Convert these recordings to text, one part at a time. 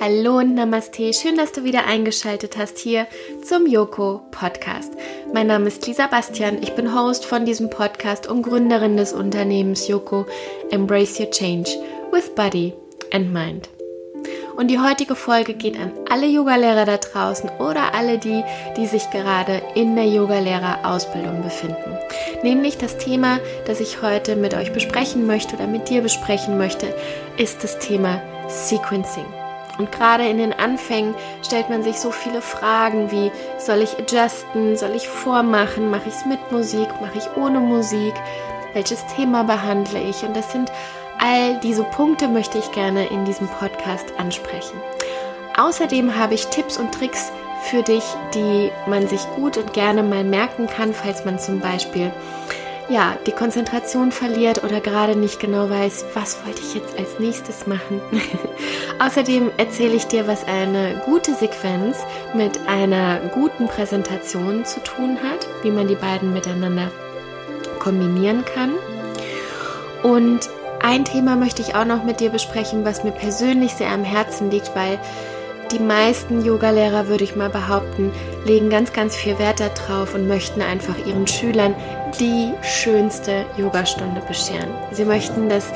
Hallo und Namaste, schön, dass du wieder eingeschaltet hast hier zum Yoko Podcast. Mein Name ist Lisa Bastian, ich bin Host von diesem Podcast und Gründerin des Unternehmens Yoko Embrace Your Change with Body and Mind. Und die heutige Folge geht an alle Yogalehrer da draußen oder alle die, die sich gerade in der Yogalehrerausbildung befinden. Nämlich das Thema, das ich heute mit euch besprechen möchte oder mit dir besprechen möchte, ist das Thema Sequencing. Und gerade in den Anfängen stellt man sich so viele Fragen wie, soll ich adjusten, soll ich vormachen, mache ich es mit Musik, mache ich ohne Musik, welches Thema behandle ich? Und das sind all diese Punkte möchte ich gerne in diesem Podcast ansprechen. Außerdem habe ich Tipps und Tricks für dich, die man sich gut und gerne mal merken kann, falls man zum Beispiel ja, die Konzentration verliert oder gerade nicht genau weiß, was wollte ich jetzt als nächstes machen. Außerdem erzähle ich dir, was eine gute Sequenz mit einer guten Präsentation zu tun hat, wie man die beiden miteinander kombinieren kann. Und ein Thema möchte ich auch noch mit dir besprechen, was mir persönlich sehr am Herzen liegt, weil die meisten Yogalehrer, würde ich mal behaupten, legen ganz, ganz viel Wert darauf und möchten einfach ihren Schülern die schönste Yogastunde bescheren. Sie möchten, dass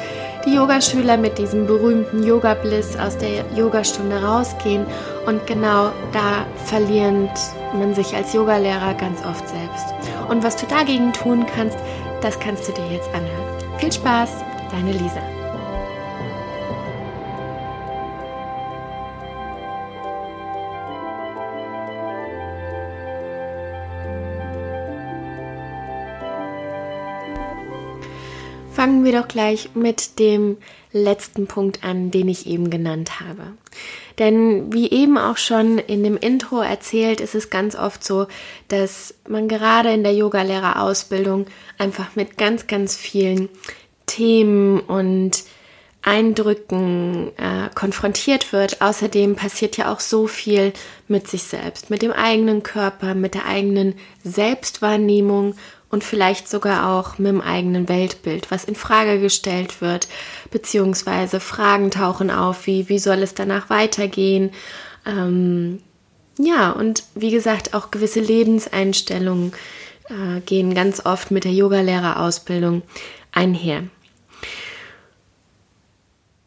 die Yogaschüler mit diesem berühmten Yoga-Bliss aus der Yogastunde rausgehen und genau da verliert man sich als Yogalehrer ganz oft selbst. Und was du dagegen tun kannst, das kannst du dir jetzt anhören. Viel Spaß, deine Lisa. Fangen wir doch gleich mit dem letzten Punkt an, den ich eben genannt habe. Denn wie eben auch schon in dem Intro erzählt, ist es ganz oft so, dass man gerade in der Yogalehrerausbildung einfach mit ganz, ganz vielen Themen und Eindrücken äh, konfrontiert wird. Außerdem passiert ja auch so viel mit sich selbst, mit dem eigenen Körper, mit der eigenen Selbstwahrnehmung und vielleicht sogar auch mit dem eigenen Weltbild, was in Frage gestellt wird, beziehungsweise Fragen tauchen auf, wie, wie soll es danach weitergehen? Ähm, ja, und wie gesagt, auch gewisse Lebenseinstellungen äh, gehen ganz oft mit der Yogalehrerausbildung einher.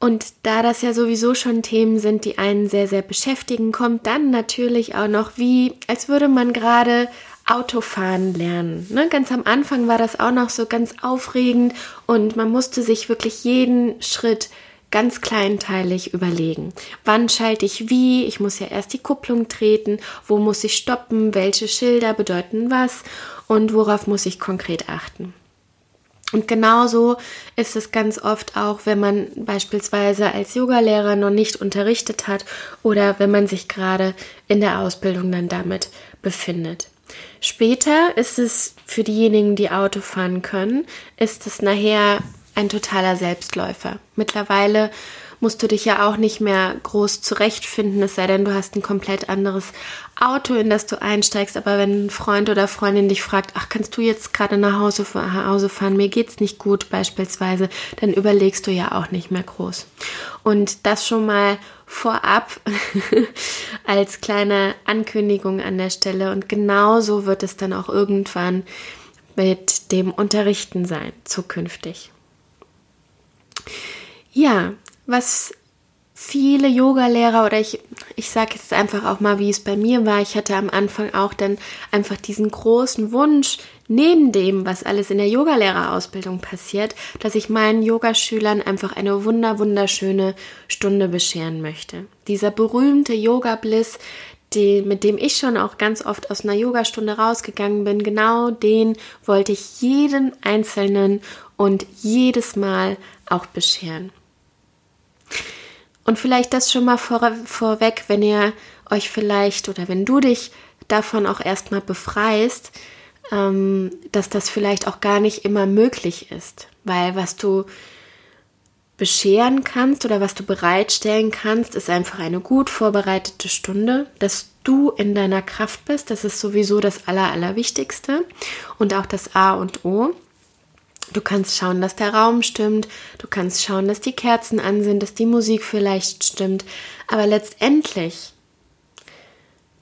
Und da das ja sowieso schon Themen sind, die einen sehr, sehr beschäftigen, kommt dann natürlich auch noch wie, als würde man gerade Autofahren lernen. Ne? Ganz am Anfang war das auch noch so ganz aufregend und man musste sich wirklich jeden Schritt ganz kleinteilig überlegen. Wann schalte ich wie? Ich muss ja erst die Kupplung treten. Wo muss ich stoppen? Welche Schilder bedeuten was? Und worauf muss ich konkret achten? Und genauso ist es ganz oft auch, wenn man beispielsweise als Yogalehrer noch nicht unterrichtet hat oder wenn man sich gerade in der Ausbildung dann damit befindet. Später ist es für diejenigen, die Auto fahren können, ist es nachher ein totaler Selbstläufer. Mittlerweile musst du dich ja auch nicht mehr groß zurechtfinden, es sei denn, du hast ein komplett anderes Auto, in das du einsteigst. Aber wenn ein Freund oder Freundin dich fragt, ach, kannst du jetzt gerade nach Hause, nach Hause fahren, mir geht's nicht gut beispielsweise, dann überlegst du ja auch nicht mehr groß. Und das schon mal vorab als kleine Ankündigung an der Stelle. Und genauso wird es dann auch irgendwann mit dem Unterrichten sein, zukünftig. Ja, was viele Yoga-Lehrer oder ich, ich sage jetzt einfach auch mal, wie es bei mir war. Ich hatte am Anfang auch dann einfach diesen großen Wunsch, neben dem, was alles in der Yogalehrerausbildung passiert, dass ich meinen Yogaschülern einfach eine wunder wunderschöne Stunde bescheren möchte. Dieser berühmte Yoga-Bliss, die, mit dem ich schon auch ganz oft aus einer Yogastunde rausgegangen bin, genau den wollte ich jeden einzelnen und jedes Mal auch bescheren. Und vielleicht das schon mal vor, vorweg, wenn ihr euch vielleicht oder wenn du dich davon auch erstmal befreist, ähm, dass das vielleicht auch gar nicht immer möglich ist. Weil was du bescheren kannst oder was du bereitstellen kannst, ist einfach eine gut vorbereitete Stunde, dass du in deiner Kraft bist. Das ist sowieso das Aller, Allerwichtigste und auch das A und O. Du kannst schauen, dass der Raum stimmt, du kannst schauen, dass die Kerzen an sind, dass die Musik vielleicht stimmt, aber letztendlich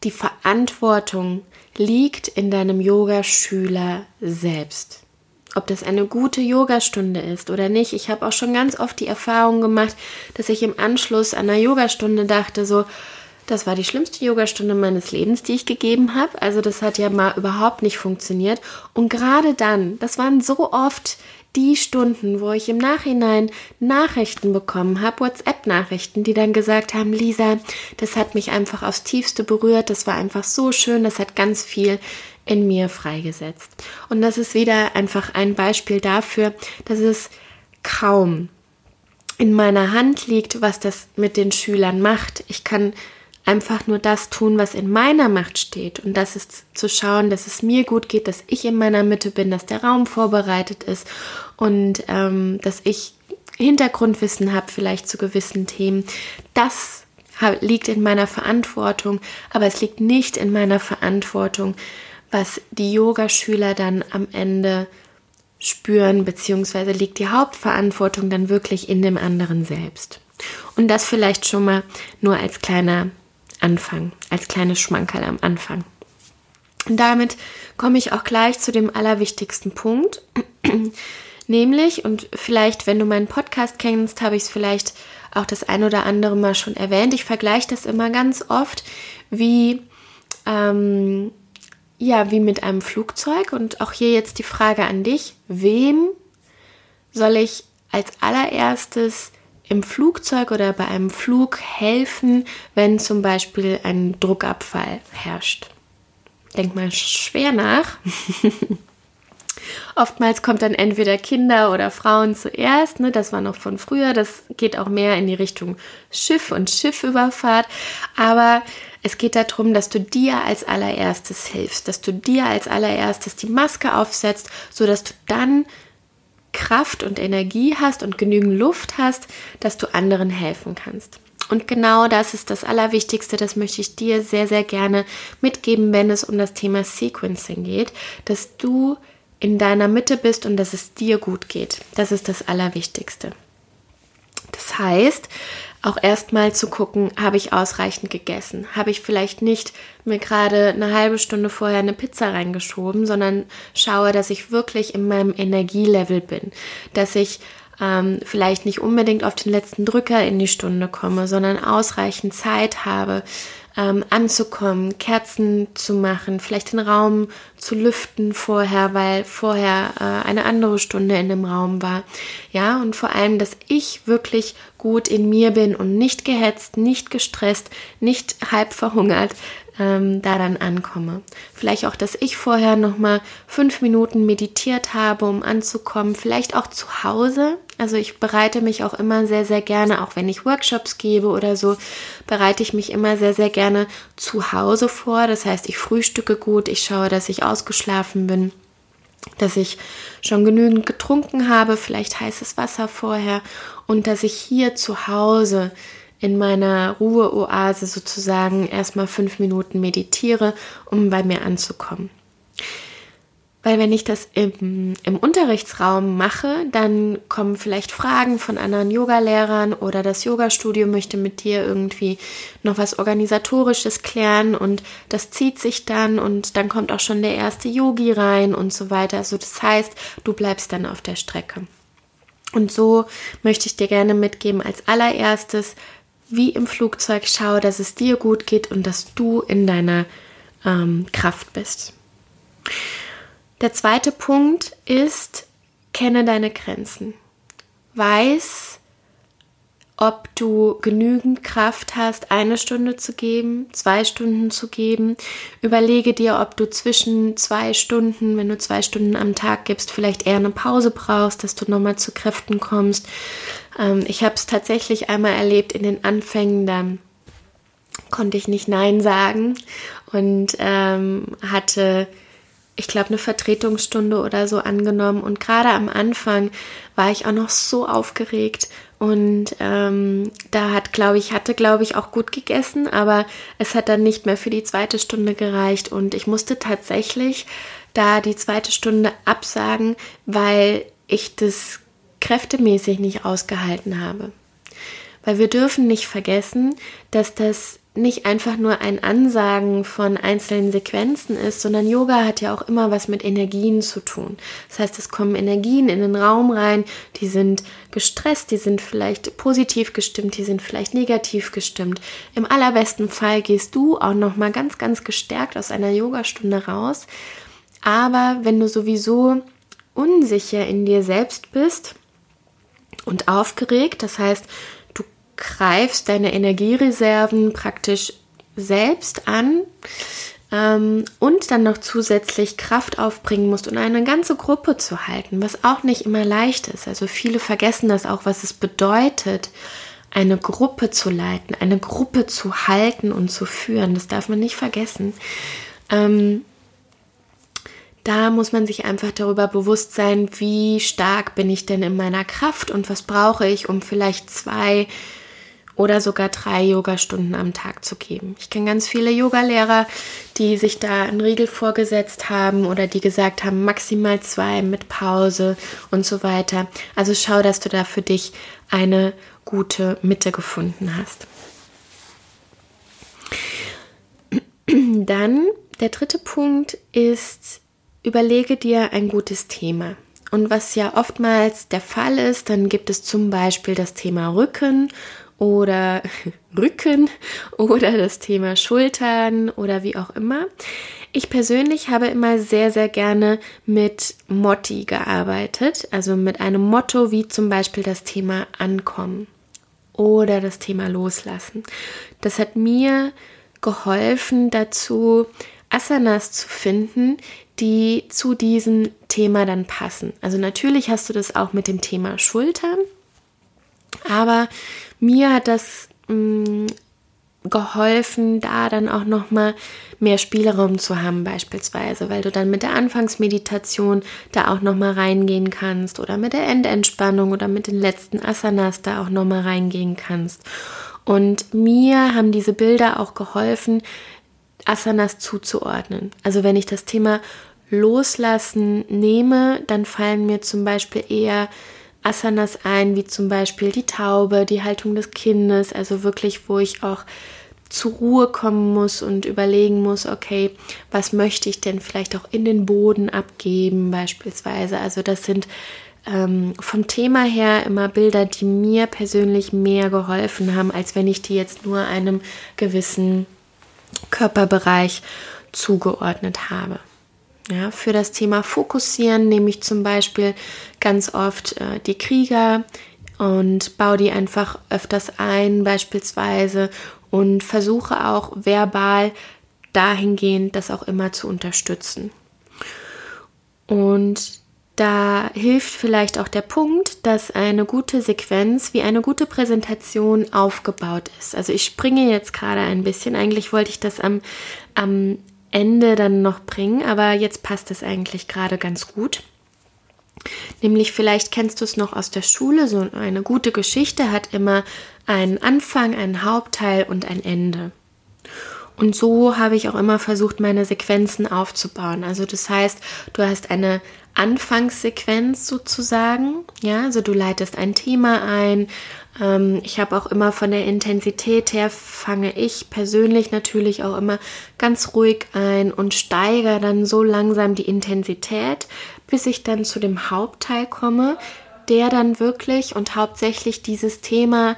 die Verantwortung liegt in deinem Yogaschüler selbst. Ob das eine gute Yogastunde ist oder nicht. Ich habe auch schon ganz oft die Erfahrung gemacht, dass ich im Anschluss an einer Yogastunde dachte, so, das war die schlimmste Yogastunde meines Lebens, die ich gegeben habe. Also das hat ja mal überhaupt nicht funktioniert. Und gerade dann, das waren so oft die Stunden, wo ich im Nachhinein Nachrichten bekommen habe, WhatsApp-Nachrichten, die dann gesagt haben, Lisa, das hat mich einfach aufs tiefste berührt, das war einfach so schön, das hat ganz viel in mir freigesetzt. Und das ist wieder einfach ein Beispiel dafür, dass es kaum in meiner Hand liegt, was das mit den Schülern macht. Ich kann einfach nur das tun, was in meiner Macht steht. Und das ist zu schauen, dass es mir gut geht, dass ich in meiner Mitte bin, dass der Raum vorbereitet ist und ähm, dass ich Hintergrundwissen habe, vielleicht zu gewissen Themen. Das liegt in meiner Verantwortung, aber es liegt nicht in meiner Verantwortung, was die Yogaschüler dann am Ende spüren, beziehungsweise liegt die Hauptverantwortung dann wirklich in dem anderen selbst. Und das vielleicht schon mal nur als kleiner Anfang, als kleines Schmankerl am Anfang. Und damit komme ich auch gleich zu dem allerwichtigsten Punkt, nämlich, und vielleicht, wenn du meinen Podcast kennst, habe ich es vielleicht auch das ein oder andere Mal schon erwähnt, ich vergleiche das immer ganz oft wie, ähm, ja, wie mit einem Flugzeug. Und auch hier jetzt die Frage an dich, wem soll ich als allererstes im Flugzeug oder bei einem Flug helfen, wenn zum Beispiel ein Druckabfall herrscht? Denk mal schwer nach. Oftmals kommt dann entweder Kinder oder Frauen zuerst, ne? das war noch von früher, das geht auch mehr in die Richtung Schiff und Schiffüberfahrt, aber es geht darum, dass du dir als allererstes hilfst, dass du dir als allererstes die Maske aufsetzt, sodass du dann Kraft und Energie hast und genügend Luft hast, dass du anderen helfen kannst. Und genau das ist das Allerwichtigste, das möchte ich dir sehr, sehr gerne mitgeben, wenn es um das Thema Sequencing geht, dass du in deiner Mitte bist und dass es dir gut geht. Das ist das Allerwichtigste. Das heißt, auch erstmal zu gucken, habe ich ausreichend gegessen? Habe ich vielleicht nicht mir gerade eine halbe Stunde vorher eine Pizza reingeschoben, sondern schaue, dass ich wirklich in meinem Energielevel bin, dass ich ähm, vielleicht nicht unbedingt auf den letzten Drücker in die Stunde komme, sondern ausreichend Zeit habe, ähm, anzukommen, Kerzen zu machen, vielleicht den Raum zu lüften vorher, weil vorher äh, eine andere Stunde in dem Raum war. Ja, und vor allem, dass ich wirklich gut in mir bin und nicht gehetzt, nicht gestresst, nicht halb verhungert, ähm, da dann ankomme. Vielleicht auch, dass ich vorher noch mal fünf Minuten meditiert habe, um anzukommen. Vielleicht auch zu Hause. Also ich bereite mich auch immer sehr, sehr gerne, auch wenn ich Workshops gebe oder so, bereite ich mich immer sehr, sehr gerne zu Hause vor. Das heißt, ich frühstücke gut, ich schaue, dass ich ausgeschlafen bin dass ich schon genügend getrunken habe, vielleicht heißes Wasser vorher und dass ich hier zu Hause in meiner Ruheoase sozusagen erstmal fünf Minuten meditiere, um bei mir anzukommen. Weil wenn ich das im, im Unterrichtsraum mache, dann kommen vielleicht Fragen von anderen Yogalehrern oder das Yogastudio möchte mit dir irgendwie noch was Organisatorisches klären und das zieht sich dann und dann kommt auch schon der erste Yogi rein und so weiter. Also das heißt, du bleibst dann auf der Strecke. Und so möchte ich dir gerne mitgeben als allererstes, wie im Flugzeug, schau, dass es dir gut geht und dass du in deiner ähm, Kraft bist. Der zweite Punkt ist, kenne deine Grenzen. Weiß, ob du genügend Kraft hast, eine Stunde zu geben, zwei Stunden zu geben. Überlege dir, ob du zwischen zwei Stunden, wenn du zwei Stunden am Tag gibst, vielleicht eher eine Pause brauchst, dass du nochmal zu Kräften kommst. Ähm, ich habe es tatsächlich einmal erlebt in den Anfängen, dann konnte ich nicht Nein sagen und ähm, hatte ich glaube, eine Vertretungsstunde oder so angenommen. Und gerade am Anfang war ich auch noch so aufgeregt. Und ähm, da hat, glaube ich, hatte, glaube ich, auch gut gegessen, aber es hat dann nicht mehr für die zweite Stunde gereicht. Und ich musste tatsächlich da die zweite Stunde absagen, weil ich das kräftemäßig nicht ausgehalten habe. Weil wir dürfen nicht vergessen, dass das nicht einfach nur ein Ansagen von einzelnen Sequenzen ist, sondern Yoga hat ja auch immer was mit Energien zu tun. Das heißt, es kommen Energien in den Raum rein, die sind gestresst, die sind vielleicht positiv gestimmt, die sind vielleicht negativ gestimmt. Im allerbesten Fall gehst du auch noch mal ganz ganz gestärkt aus einer Yogastunde raus. Aber wenn du sowieso unsicher in dir selbst bist und aufgeregt, das heißt, greifst deine Energiereserven praktisch selbst an ähm, und dann noch zusätzlich Kraft aufbringen musst, um eine ganze Gruppe zu halten, was auch nicht immer leicht ist. Also viele vergessen das auch, was es bedeutet, eine Gruppe zu leiten, eine Gruppe zu halten und zu führen. Das darf man nicht vergessen. Ähm, da muss man sich einfach darüber bewusst sein, wie stark bin ich denn in meiner Kraft und was brauche ich, um vielleicht zwei oder sogar drei Yogastunden am Tag zu geben. Ich kenne ganz viele Yogalehrer, die sich da einen Riegel vorgesetzt haben oder die gesagt haben, maximal zwei mit Pause und so weiter. Also schau, dass du da für dich eine gute Mitte gefunden hast. Dann der dritte Punkt ist, überlege dir ein gutes Thema. Und was ja oftmals der Fall ist, dann gibt es zum Beispiel das Thema Rücken oder Rücken oder das Thema Schultern oder wie auch immer. Ich persönlich habe immer sehr, sehr gerne mit Motti gearbeitet, also mit einem Motto wie zum Beispiel das Thema Ankommen oder das Thema Loslassen. Das hat mir geholfen dazu, Asanas zu finden, die zu diesem Thema dann passen. Also natürlich hast du das auch mit dem Thema Schultern, aber mir hat das mh, mm, geholfen, da dann auch noch mal mehr Spielraum zu haben beispielsweise, weil du dann mit der Anfangsmeditation da auch noch mal reingehen kannst oder mit der Endentspannung oder mit den letzten Asanas da auch noch mal reingehen kannst. Und mir haben diese Bilder auch geholfen, Asanas zuzuordnen. Also wenn ich das Thema Loslassen nehme, dann fallen mir zum Beispiel eher Asanas ein, wie zum Beispiel die Taube, die Haltung des Kindes, also wirklich, wo ich auch zur Ruhe kommen muss und überlegen muss, okay, was möchte ich denn vielleicht auch in den Boden abgeben, beispielsweise. Also das sind ähm, vom Thema her immer Bilder, die mir persönlich mehr geholfen haben, als wenn ich die jetzt nur einem gewissen Körperbereich zugeordnet habe. Ja, für das Thema Fokussieren nehme ich zum Beispiel ganz oft äh, die Krieger und baue die einfach öfters ein, beispielsweise, und versuche auch verbal dahingehend das auch immer zu unterstützen. Und da hilft vielleicht auch der Punkt, dass eine gute Sequenz wie eine gute Präsentation aufgebaut ist. Also ich springe jetzt gerade ein bisschen. Eigentlich wollte ich das am, am Ende dann noch bringen, aber jetzt passt es eigentlich gerade ganz gut. Nämlich vielleicht kennst du es noch aus der Schule, so eine gute Geschichte hat immer einen Anfang, einen Hauptteil und ein Ende. Und so habe ich auch immer versucht, meine Sequenzen aufzubauen. Also das heißt, du hast eine Anfangssequenz sozusagen, ja, also du leitest ein Thema ein, ich habe auch immer von der Intensität her, fange ich persönlich natürlich auch immer ganz ruhig ein und steigere dann so langsam die Intensität, bis ich dann zu dem Hauptteil komme, der dann wirklich und hauptsächlich dieses Thema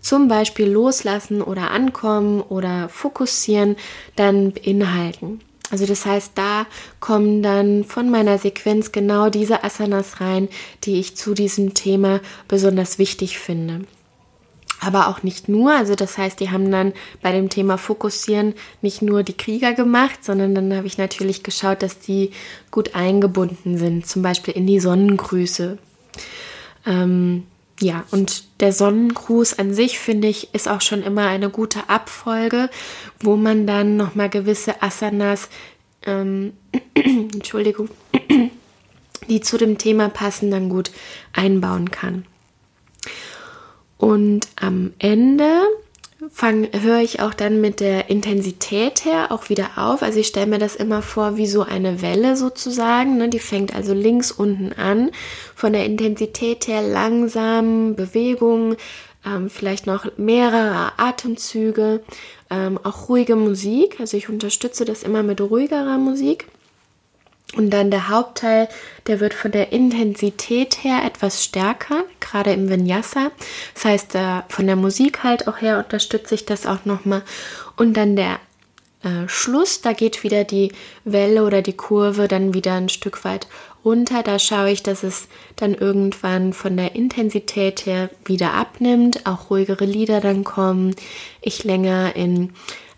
zum Beispiel loslassen oder ankommen oder fokussieren dann beinhalten. Also das heißt, da kommen dann von meiner Sequenz genau diese Asanas rein, die ich zu diesem Thema besonders wichtig finde. Aber auch nicht nur, also das heißt, die haben dann bei dem Thema Fokussieren nicht nur die Krieger gemacht, sondern dann habe ich natürlich geschaut, dass die gut eingebunden sind, zum Beispiel in die Sonnengrüße. Ähm, ja, und der Sonnengruß an sich, finde ich, ist auch schon immer eine gute Abfolge, wo man dann nochmal gewisse Asanas, ähm, Entschuldigung, die zu dem Thema passen, dann gut einbauen kann. Und am Ende höre ich auch dann mit der Intensität her auch wieder auf. Also ich stelle mir das immer vor wie so eine Welle sozusagen. Ne? Die fängt also links unten an. Von der Intensität her langsam Bewegung, ähm, vielleicht noch mehrere Atemzüge, ähm, auch ruhige Musik. Also ich unterstütze das immer mit ruhigerer Musik. Und dann der Hauptteil, der wird von der Intensität her etwas stärker, gerade im Vinyasa. Das heißt, von der Musik halt auch her unterstütze ich das auch nochmal. Und dann der äh, Schluss, da geht wieder die Welle oder die Kurve dann wieder ein Stück weit runter. Da schaue ich, dass es dann irgendwann von der Intensität her wieder abnimmt, auch ruhigere Lieder dann kommen. Ich länger in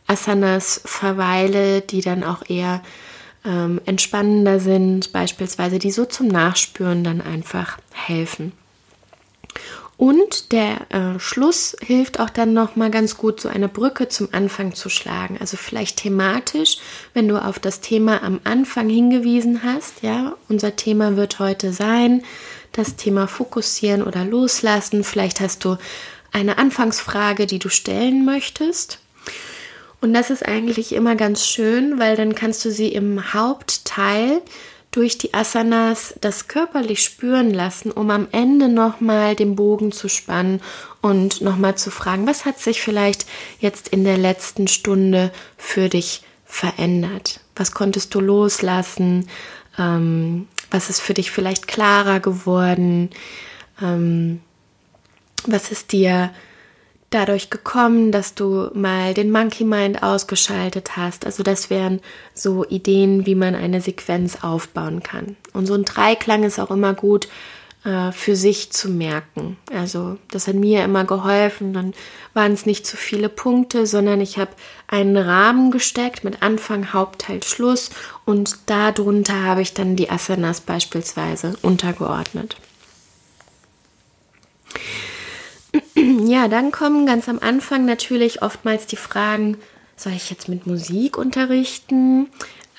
Asanas verweile, die dann auch eher ähm, entspannender sind, beispielsweise, die so zum Nachspüren dann einfach helfen. Und der äh, Schluss hilft auch dann noch mal ganz gut, so eine Brücke zum Anfang zu schlagen. Also vielleicht thematisch, wenn du auf das Thema am Anfang hingewiesen hast. Ja, unser Thema wird heute sein, das Thema Fokussieren oder Loslassen. Vielleicht hast du eine Anfangsfrage, die du stellen möchtest. Und das ist eigentlich immer ganz schön, weil dann kannst du sie im Hauptteil durch die Asanas das körperlich spüren lassen, um am Ende nochmal den Bogen zu spannen und nochmal zu fragen, was hat sich vielleicht jetzt in der letzten Stunde für dich verändert? Was konntest du loslassen? Ähm, was ist für dich vielleicht klarer geworden? Ähm, was ist dir dadurch gekommen, dass du mal den Monkey Mind ausgeschaltet hast. Also das wären so Ideen, wie man eine Sequenz aufbauen kann. Und so ein Dreiklang ist auch immer gut äh, für sich zu merken. Also das hat mir immer geholfen. Dann waren es nicht zu viele Punkte, sondern ich habe einen Rahmen gesteckt mit Anfang, Hauptteil, Schluss und darunter habe ich dann die Asanas beispielsweise untergeordnet. Ja, dann kommen ganz am Anfang natürlich oftmals die Fragen, soll ich jetzt mit Musik unterrichten?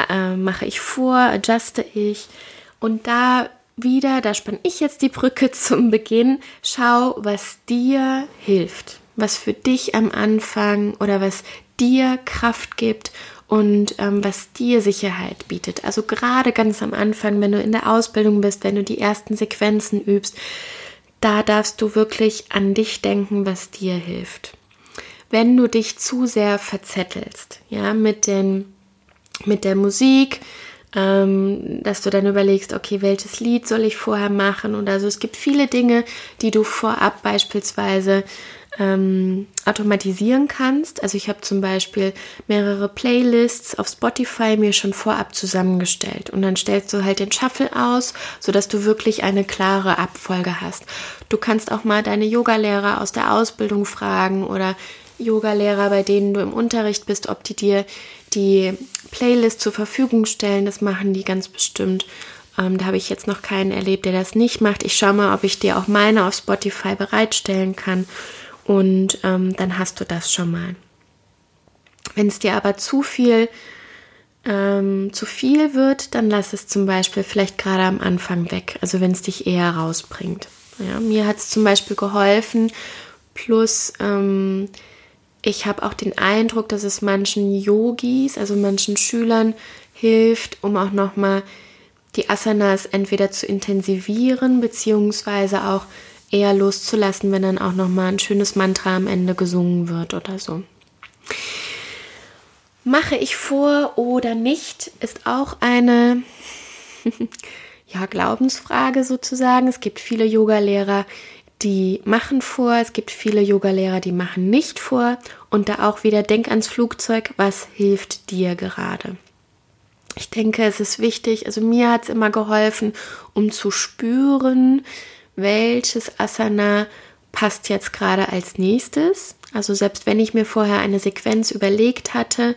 Äh, mache ich vor? Adjuste ich? Und da wieder, da spanne ich jetzt die Brücke zum Beginn. Schau, was dir hilft, was für dich am Anfang oder was dir Kraft gibt und ähm, was dir Sicherheit bietet. Also gerade ganz am Anfang, wenn du in der Ausbildung bist, wenn du die ersten Sequenzen übst, da darfst du wirklich an dich denken, was dir hilft. Wenn du dich zu sehr verzettelst, ja, mit den, mit der Musik, ähm, dass du dann überlegst, okay, welches Lied soll ich vorher machen? Und also es gibt viele Dinge, die du vorab beispielsweise ähm, automatisieren kannst. Also ich habe zum Beispiel mehrere Playlists auf Spotify mir schon vorab zusammengestellt und dann stellst du halt den Shuffle aus, sodass du wirklich eine klare Abfolge hast. Du kannst auch mal deine Yogalehrer aus der Ausbildung fragen oder Yogalehrer, bei denen du im Unterricht bist, ob die dir die Playlist zur Verfügung stellen. Das machen die ganz bestimmt. Ähm, da habe ich jetzt noch keinen erlebt, der das nicht macht. Ich schaue mal, ob ich dir auch meine auf Spotify bereitstellen kann. Und ähm, dann hast du das schon mal. Wenn es dir aber zu viel, ähm, zu viel wird, dann lass es zum Beispiel vielleicht gerade am Anfang weg. Also wenn es dich eher rausbringt. Ja, mir hat es zum Beispiel geholfen. Plus ähm, ich habe auch den Eindruck, dass es manchen Yogis, also manchen Schülern hilft, um auch nochmal die Asanas entweder zu intensivieren, beziehungsweise auch eher loszulassen, wenn dann auch nochmal ein schönes Mantra am Ende gesungen wird oder so. Mache ich vor oder nicht, ist auch eine ja, Glaubensfrage sozusagen. Es gibt viele Yogalehrer, die machen vor, es gibt viele Yogalehrer, die machen nicht vor. Und da auch wieder denk ans Flugzeug, was hilft dir gerade? Ich denke, es ist wichtig, also mir hat es immer geholfen, um zu spüren, welches Asana passt jetzt gerade als nächstes. Also selbst wenn ich mir vorher eine Sequenz überlegt hatte,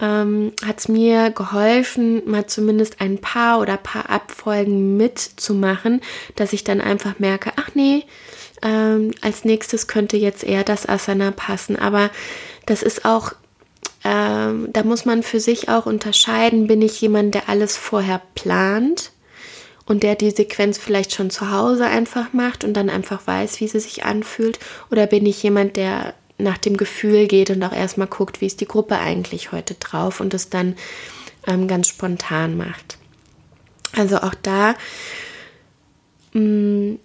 ähm, hat es mir geholfen, mal zumindest ein paar oder paar Abfolgen mitzumachen, dass ich dann einfach merke, ach nee, ähm, als nächstes könnte jetzt eher das Asana passen. Aber das ist auch, ähm, da muss man für sich auch unterscheiden, bin ich jemand, der alles vorher plant und der die Sequenz vielleicht schon zu Hause einfach macht und dann einfach weiß, wie sie sich anfühlt, oder bin ich jemand, der nach dem Gefühl geht und auch erstmal guckt, wie ist die Gruppe eigentlich heute drauf und es dann ähm, ganz spontan macht. Also auch da mh, mm,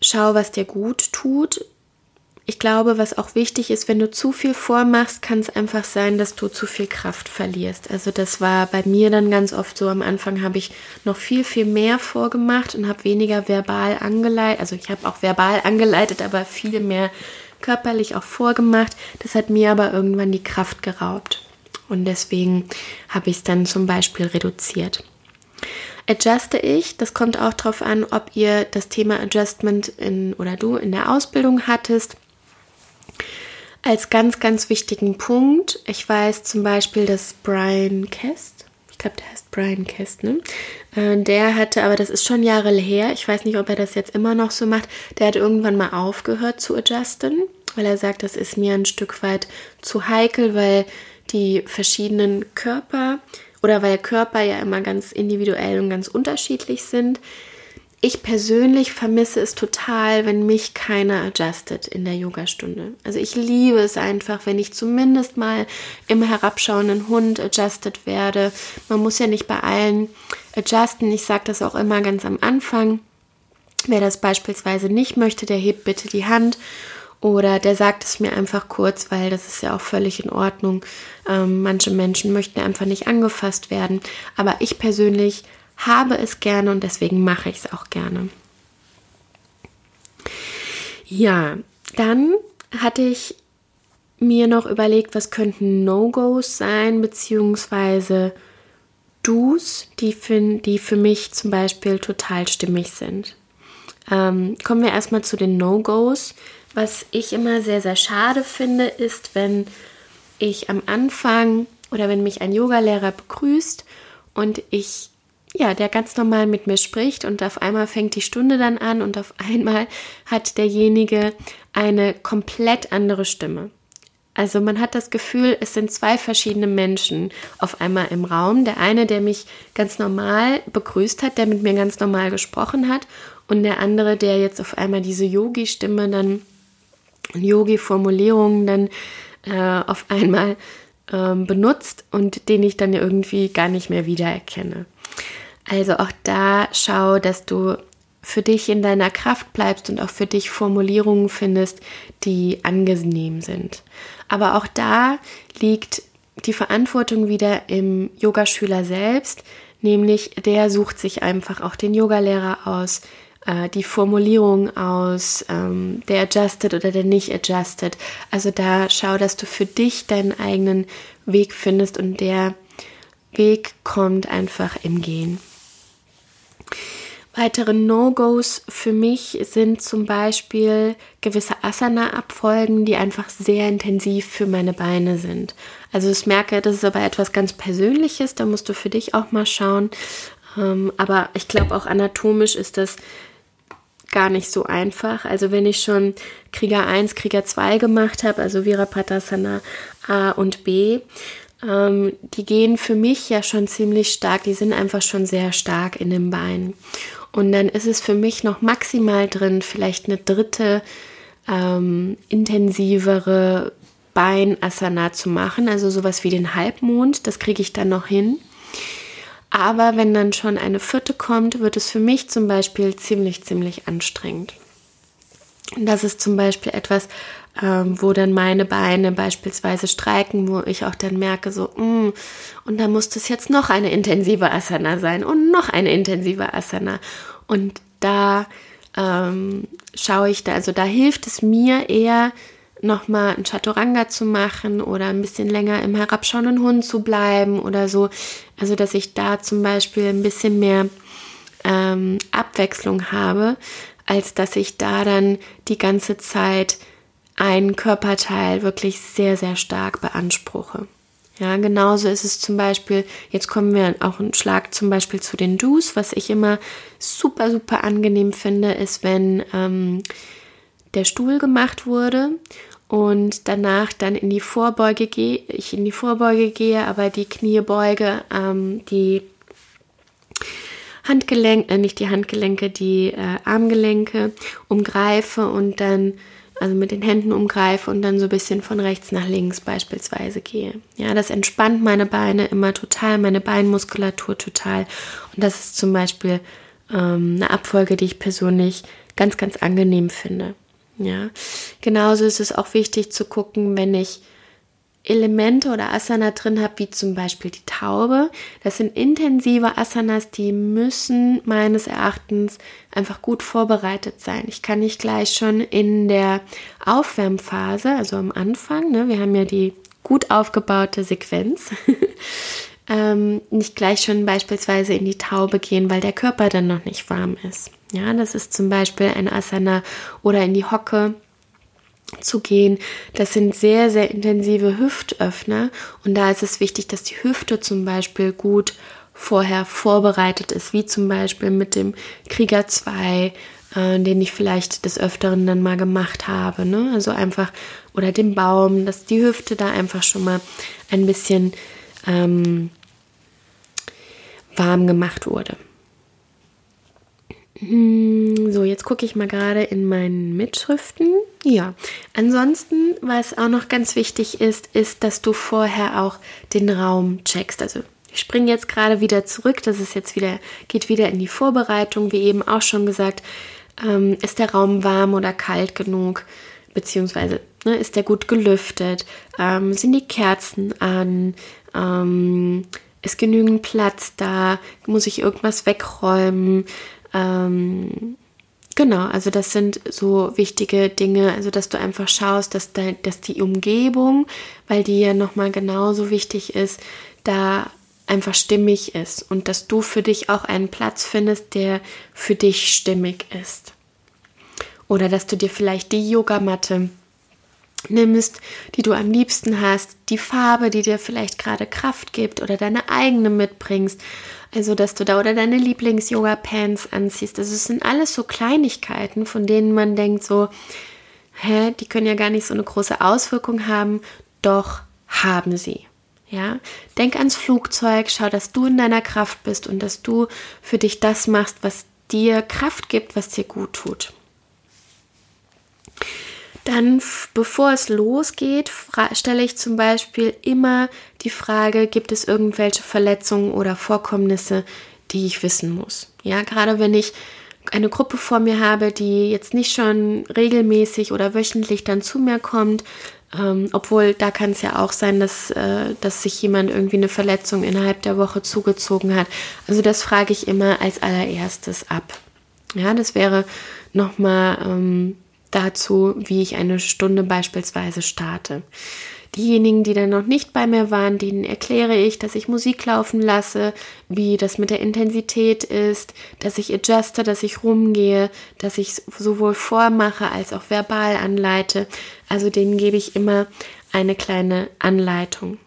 schau, was dir gut tut. Ich glaube, was auch wichtig ist, wenn du zu viel vormachst, kann es einfach sein, dass du zu viel Kraft verlierst. Also das war bei mir dann ganz oft so. Am Anfang habe ich noch viel, viel mehr vorgemacht und habe weniger verbal angeleitet. Also ich habe auch verbal angeleitet, aber viel mehr körperlich auch vorgemacht. Das hat mir aber irgendwann die Kraft geraubt. Und deswegen habe ich es dann zum Beispiel reduziert. Adjuste ich, das kommt auch darauf an, ob ihr das Thema Adjustment in, oder du in der Ausbildung hattest. Als ganz, ganz wichtigen Punkt, ich weiß zum Beispiel, dass Brian Kest, ich glaube, der heißt Brian Kest, ne? Äh, der hatte, aber das ist schon Jahre her, ich weiß nicht, ob er das jetzt immer noch so macht, der hat irgendwann mal aufgehört zu adjusten, weil er sagt, das ist mir ein Stück weit zu heikel, weil die verschiedenen Körper oder weil Körper ja immer ganz individuell und ganz unterschiedlich sind. Ich persönlich vermisse es total, wenn mich keiner adjustet in der Yogastunde. Also ich liebe es einfach, wenn ich zumindest mal im herabschauenden Hund adjusted werde. Man muss ja nicht bei allen adjusten. Ich sage das auch immer ganz am Anfang. Wer das beispielsweise nicht möchte, der hebt bitte die Hand oder der sagt es mir einfach kurz, weil das ist ja auch völlig in Ordnung. Ähm, manche Menschen möchten einfach nicht angefasst werden. Aber ich persönlich habe es gerne und deswegen mache ich es auch gerne. Ja, dann hatte ich mir noch überlegt, was könnten No-Gos sein, beziehungsweise Do's, die für, die für mich zum Beispiel total stimmig sind. Ähm, kommen wir erstmal zu den No-Gos. Was ich immer sehr, sehr schade finde, ist, wenn ich am Anfang oder wenn mich ein Yogalehrer begrüßt und ich, ja, der ganz normal mit mir spricht und auf einmal fängt die Stunde dann an und auf einmal hat derjenige eine komplett andere Stimme. Also man hat das Gefühl, es sind zwei verschiedene Menschen auf einmal im Raum. Der eine, der mich ganz normal begrüßt hat, der mit mir ganz normal gesprochen hat und der andere, der jetzt auf einmal diese Yogi-Stimme dann Yogi-Formulierungen dann äh, auf einmal ähm, benutzt und den ich dann irgendwie gar nicht mehr wiedererkenne. Also auch da schau, dass du für dich in deiner Kraft bleibst und auch für dich Formulierungen findest, die angenehm sind. Aber auch da liegt die Verantwortung wieder im Yogaschüler selbst, nämlich der sucht sich einfach auch den Yogalehrer aus, äh, die Formulierung aus, ähm, der adjusted oder der nicht adjusted. Also da schau, dass du für dich deinen eigenen Weg findest und der Weg kommt einfach im Gehen. Weitere No-Gos für mich sind zum Beispiel gewisse Asana-Abfolgen, die einfach sehr intensiv für meine Beine sind. Also ich merke, das ist aber etwas ganz Persönliches, da musst du für dich auch mal schauen. Ähm, aber ich glaube auch anatomisch ist das gar nicht so einfach. Also wenn ich schon Krieger 1, Krieger 2 gemacht habe, also Virapatasana A und B, ähm, die gehen für mich ja schon ziemlich stark, die sind einfach schon sehr stark in den Beinen. Und dann ist es für mich noch maximal drin, vielleicht eine dritte ähm, intensivere Beinasana zu machen, also sowas wie den Halbmond, das kriege ich dann noch hin. Aber wenn dann schon eine vierte kommt, wird es für mich zum Beispiel ziemlich, ziemlich anstrengend. Das ist zum Beispiel etwas, ähm, wo dann meine Beine beispielsweise streiken, wo ich auch dann merke, so, mm, und da muss das jetzt noch eine intensive Asana sein und noch eine intensive Asana. Und da ähm, schaue ich da, also da hilft es mir eher, nochmal ein Chaturanga zu machen oder ein bisschen länger im herabschauenden Hund zu bleiben oder so. Also, dass ich da zum Beispiel ein bisschen mehr ähm, Abwechslung habe, als dass ich da dann die ganze Zeit einen Körperteil wirklich sehr, sehr stark beanspruche. Ja, genauso ist es zum Beispiel, jetzt kommen wir auch einen Schlag zum Beispiel zu den Dus, was ich immer super, super angenehm finde, ist, wenn ähm, der Stuhl gemacht wurde und danach dann in die Vorbeuge gehe, ich in die Vorbeuge gehe, aber die Knie beuge, ähm, die Handgelenke, äh, nicht die Handgelenke, die äh, Armgelenke umgreife und dann also mit den Händen umgreife und dann so ein bisschen von rechts nach links beispielsweise gehe. Ja, das entspannt meine Beine immer total, meine Beinmuskulatur total. Und das ist zum Beispiel ähm, eine Abfolge, die ich persönlich ganz, ganz angenehm finde. Ja, genauso ist es auch wichtig zu gucken, wenn ich Elemente oder Asana drin habe, wie zum Beispiel die Taube. Das sind intensive Asanas, die müssen meines Erachtens einfach gut vorbereitet sein. Ich kann nicht gleich schon in der Aufwärmphase, also am Anfang, ne, wir haben ja die gut aufgebaute Sequenz, ähm, nicht gleich schon beispielsweise in die Taube gehen, weil der Körper dann noch nicht warm ist. Ja, das ist zum Beispiel ein Asana oder in die Hocke zu gehen. Das sind sehr, sehr intensive Hüftöffner und da ist es wichtig, dass die Hüfte zum Beispiel gut vorher vorbereitet ist, wie zum Beispiel mit dem Krieger 2, äh, den ich vielleicht des Öfteren dann mal gemacht habe. Ne? Also einfach, oder dem Baum, dass die Hüfte da einfach schon mal ein bisschen ähm, warm gemacht wurde. Hm, so, jetzt gucke ich mal gerade in meinen Mitschriften. Ja, ansonsten, was auch noch ganz wichtig ist, ist, dass du vorher auch den Raum checkst. Also ich springe jetzt gerade wieder zurück. Das ist jetzt wieder, geht wieder in die Vorbereitung. Wie eben auch schon gesagt, ähm, ist der Raum warm oder kalt genug? Beziehungsweise ne, ist der gut gelüftet? Ähm, sind die Kerzen an? Ähm, ist genügend Platz da? Muss ich irgendwas wegräumen? Ähm, genau, also das sind so wichtige Dinge, also dass du einfach schaust, dass, de, dass die Umgebung, weil die ja nochmal genauso wichtig ist, da einfach stimmig ist und dass du für dich auch einen Platz findest, der für dich stimmig ist. Oder dass du dir vielleicht die Yogamatte nimmst, die du am liebsten hast, die Farbe, die dir vielleicht gerade Kraft gibt oder deine eigene mitbringst also, dass du da oder deine Lieblings-Yoga-Pants anziehst. Also, es sind alles so Kleinigkeiten, von denen man denkt so, hä, die können ja gar nicht so eine große Auswirkung haben. Doch haben sie. Ja, denk ans Flugzeug, schau, dass du in deiner Kraft bist und dass du für dich das machst, was dir Kraft gibt, was dir gut tut. Dann, bevor es losgeht, stelle ich zum Beispiel immer die Frage, gibt es irgendwelche Verletzungen oder Vorkommnisse, die ich wissen muss? Ja, gerade wenn ich eine Gruppe vor mir habe, die jetzt nicht schon regelmäßig oder wöchentlich dann zu mir kommt, ähm, obwohl da kann es ja auch sein, dass, äh, dass sich jemand irgendwie eine Verletzung innerhalb der Woche zugezogen hat. Also das frage ich immer als allererstes ab. Ja, das wäre nochmal ähm, dazu, wie ich eine Stunde beispielsweise starte. Diejenigen, die dann noch nicht bei mir waren, denen erkläre ich, dass ich Musik laufen lasse, wie das mit der Intensität ist, dass ich adjuste, dass ich rumgehe, dass ich sowohl vormache als auch verbal anleite. Also denen gebe ich immer eine kleine Anleitung.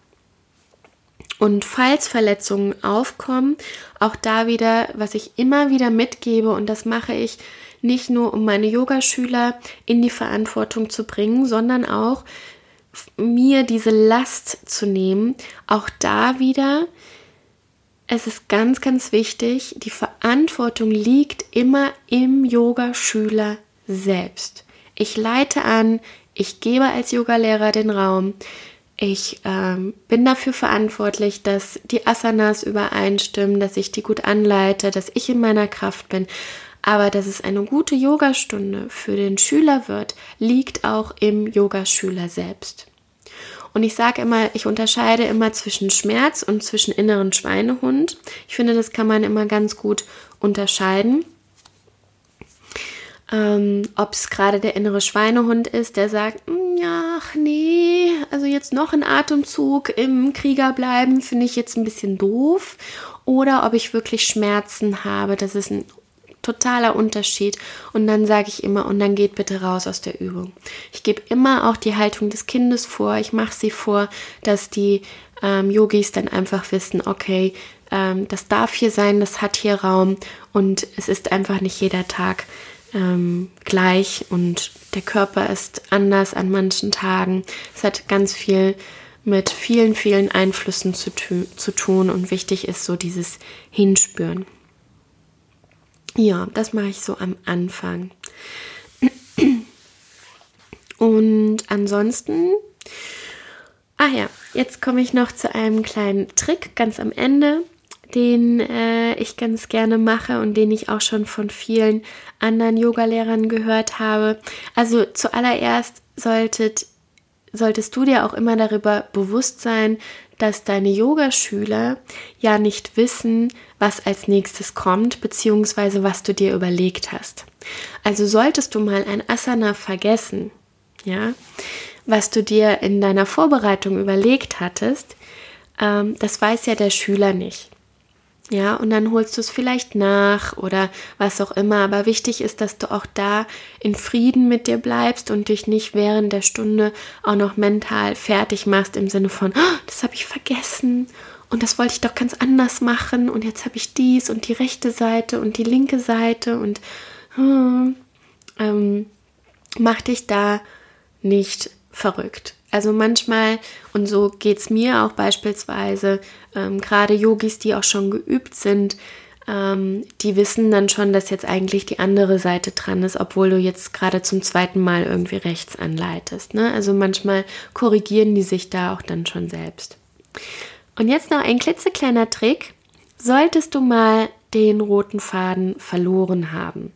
Und falls Verletzungen aufkommen, auch da wieder, was ich immer wieder mitgebe, und das mache ich nicht nur um meine Yogaschüler in die Verantwortung zu bringen, sondern auch mir diese Last zu nehmen. Auch da wieder, es ist ganz, ganz wichtig, die Verantwortung liegt immer im Yogaschüler selbst. Ich leite an, ich gebe als Yogalehrer den Raum. Ich ähm, bin dafür verantwortlich, dass die Asanas übereinstimmen, dass ich die gut anleite, dass ich in meiner Kraft bin. Aber dass es eine gute Yogastunde für den Schüler wird, liegt auch im Yogaschüler selbst. Und ich sage immer, ich unterscheide immer zwischen Schmerz und zwischen inneren Schweinehund. Ich finde, das kann man immer ganz gut unterscheiden. Ähm, Ob es gerade der innere Schweinehund ist, der sagt, hm, ach nee, also jetzt noch ein Atemzug im Krieger bleiben, finde ich jetzt ein bisschen doof. Oder ob ich wirklich Schmerzen habe, das ist ein totaler Unterschied. Und dann sage ich immer, und dann geht bitte raus aus der Übung. Ich gebe immer auch die Haltung des Kindes vor. Ich mache sie vor, dass die ähm, Yogis dann einfach wissen, okay, ähm, das darf hier sein, das hat hier Raum und es ist einfach nicht jeder Tag ähm, gleich und der Körper ist anders an manchen Tagen. Es hat ganz viel mit vielen, vielen Einflüssen zu, zu tun und wichtig ist so dieses Hinspüren. Ja, das mache ich so am Anfang. Und ansonsten, ah ja, jetzt komme ich noch zu einem kleinen Trick ganz am Ende, den äh, ich ganz gerne mache und den ich auch schon von vielen anderen Yogalehrern gehört habe. Also zuallererst solltet, solltest du dir auch immer darüber bewusst sein, dass deine Yogaschüler ja nicht wissen, was als nächstes kommt, beziehungsweise was du dir überlegt hast. Also solltest du mal ein Asana vergessen, ja, was du dir in deiner Vorbereitung überlegt hattest, ähm, das weiß ja der Schüler nicht. Ja, und dann holst du es vielleicht nach oder was auch immer. Aber wichtig ist, dass du auch da in Frieden mit dir bleibst und dich nicht während der Stunde auch noch mental fertig machst im Sinne von, oh, das habe ich vergessen und das wollte ich doch ganz anders machen und jetzt habe ich dies und die rechte Seite und die linke Seite und hm, ähm, mach dich da nicht verrückt. Also manchmal, und so geht es mir auch beispielsweise, ähm, gerade Yogis, die auch schon geübt sind, ähm, die wissen dann schon, dass jetzt eigentlich die andere Seite dran ist, obwohl du jetzt gerade zum zweiten Mal irgendwie rechts anleitest. Ne? Also manchmal korrigieren die sich da auch dann schon selbst. Und jetzt noch ein klitzekleiner Trick. Solltest du mal den roten Faden verloren haben.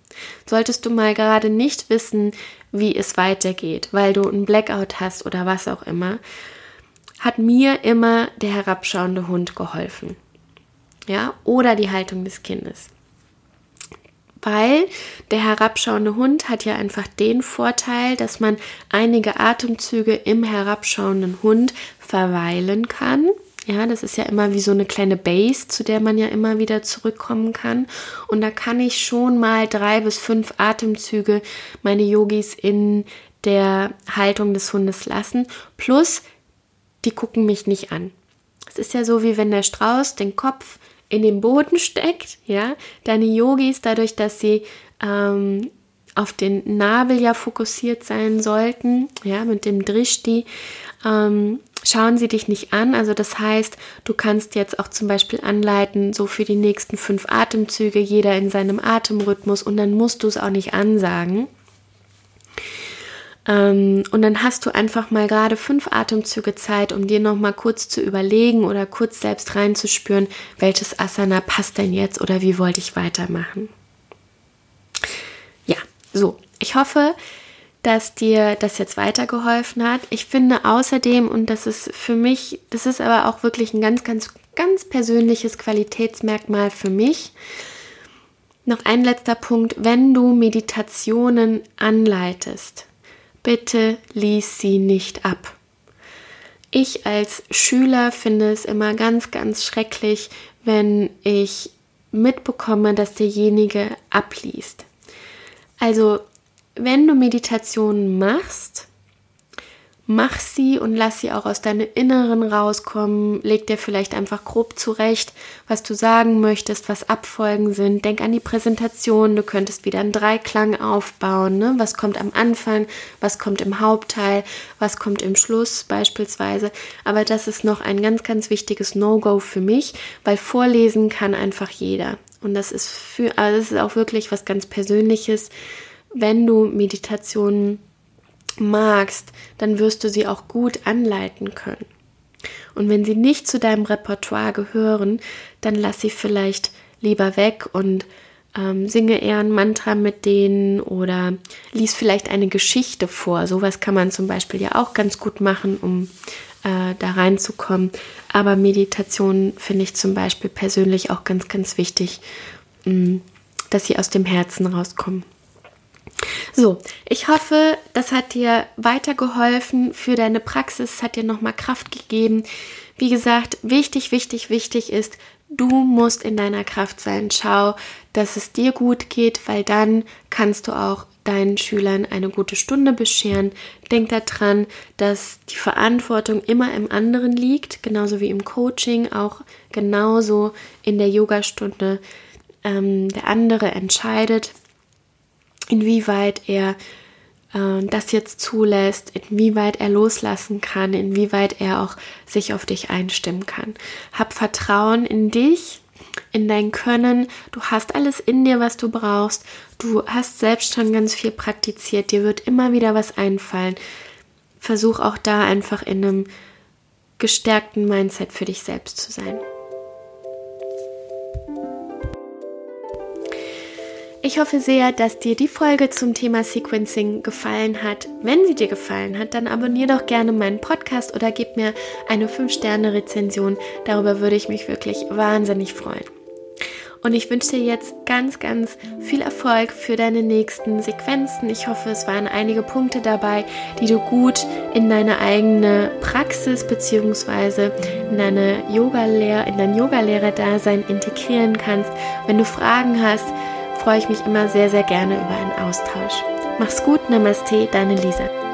Solltest du mal gerade nicht wissen, wie es weitergeht, weil du einen Blackout hast oder was auch immer, hat mir immer der herabschauende Hund geholfen. Ja, oder die Haltung des Kindes. Weil der herabschauende Hund hat ja einfach den Vorteil, dass man einige Atemzüge im herabschauenden Hund verweilen kann ja, das ist ja immer wie so eine kleine Base, zu der man ja immer wieder zurückkommen kann. Und da kann ich schon mal drei bis fünf Atemzüge meine Yogis in der Haltung des Hundes lassen. Plus, die gucken mich nicht an. Es ist ja so, wie wenn der Strauß den Kopf in den Boden steckt, ja. Deine Yogis, dadurch, dass sie ähm, auf den Nabel ja fokussiert sein sollten, ja, mit dem Drishti, ähm, schauen sie dich nicht an. Also das heißt, du kannst jetzt auch zum Beispiel anleiten, so für die nächsten fünf Atemzüge, jeder in seinem Atemrhythmus und dann musst du es auch nicht ansagen. Ähm, und dann hast du einfach mal gerade fünf Atemzüge Zeit, um dir nochmal kurz zu überlegen oder kurz selbst reinzuspüren, welches Asana passt denn jetzt oder wie wollte ich weitermachen. Ja, so. Ich hoffe, dass dir das jetzt weitergeholfen hat. Ich finde außerdem, und das ist für mich, das ist aber auch wirklich ein ganz, ganz, ganz persönliches Qualitätsmerkmal für mich. Noch ein letzter Punkt, wenn du Meditationen anleitest, bitte lies sie nicht ab. Ich als Schüler finde es immer ganz, ganz schrecklich, wenn ich mitbekomme, dass derjenige abliest. Also wenn du Meditationen machst, mach sie und lass sie auch aus deinem Inneren rauskommen. Leg dir vielleicht einfach grob zurecht, was du sagen möchtest, was Abfolgen sind. Denk an die Präsentation. Du könntest wieder einen Dreiklang aufbauen. Ne? Was kommt am Anfang, was kommt im Hauptteil, was kommt im Schluss beispielsweise. Aber das ist noch ein ganz, ganz wichtiges No-Go für mich, weil vorlesen kann einfach jeder. Und das ist für, also das ist auch wirklich was ganz Persönliches wenn du Meditationen magst, dann wirst du sie auch gut anleiten können. Und wenn sie nicht zu deinem Repertoire gehören, dann lass sie vielleicht lieber weg und ähm, singe eher ein Mantra mit denen oder lies vielleicht eine Geschichte vor. Sowas kann man zum Beispiel ja auch ganz gut machen, um äh, da reinzukommen. Aber Meditation finde ich zum Beispiel persönlich auch ganz, ganz wichtig, mh, mm, dass sie aus dem Herzen rauskommen. So, ich hoffe, das hat dir weitergeholfen für deine Praxis, hat dir nochmal Kraft gegeben. Wie gesagt, wichtig, wichtig, wichtig ist, du musst in deiner Kraft sein. Schau, dass es dir gut geht, weil dann kannst du auch deinen Schülern eine gute Stunde bescheren. Denk daran, dass die Verantwortung immer im anderen liegt, genauso wie im Coaching, auch genauso in der Yogastunde. Ähm, der andere entscheidet, inwieweit er äh, das jetzt zulässt, inwieweit er loslassen kann, inwieweit er auch sich auf dich einstimmen kann. Hab Vertrauen in dich, in dein Können. Du hast alles in dir, was du brauchst. Du hast selbst schon ganz viel praktiziert. Dir wird immer wieder was einfallen. versuch auch da einfach in einem gestärkten Mindset für dich selbst zu sein. Ich hoffe sehr, dass dir die Folge zum Thema Sequencing gefallen hat. Wenn sie dir gefallen hat, dann abonniere doch gerne meinen Podcast oder gib mir eine 5-Sterne-Rezension. Darüber würde ich mich wirklich wahnsinnig freuen. Und ich wünsche dir jetzt ganz, ganz viel Erfolg für deine nächsten Sequenzen. Ich hoffe, es waren einige Punkte dabei, die du gut in deine eigene Praxis bzw. in deine Yoga-Lehre, in dein Yoga-Lehrer-Dasein integrieren kannst. Wenn du Fragen hast, freue ich mich immer sehr, sehr gerne über einen Austausch. Mach's gut, Namaste, deine Lisa.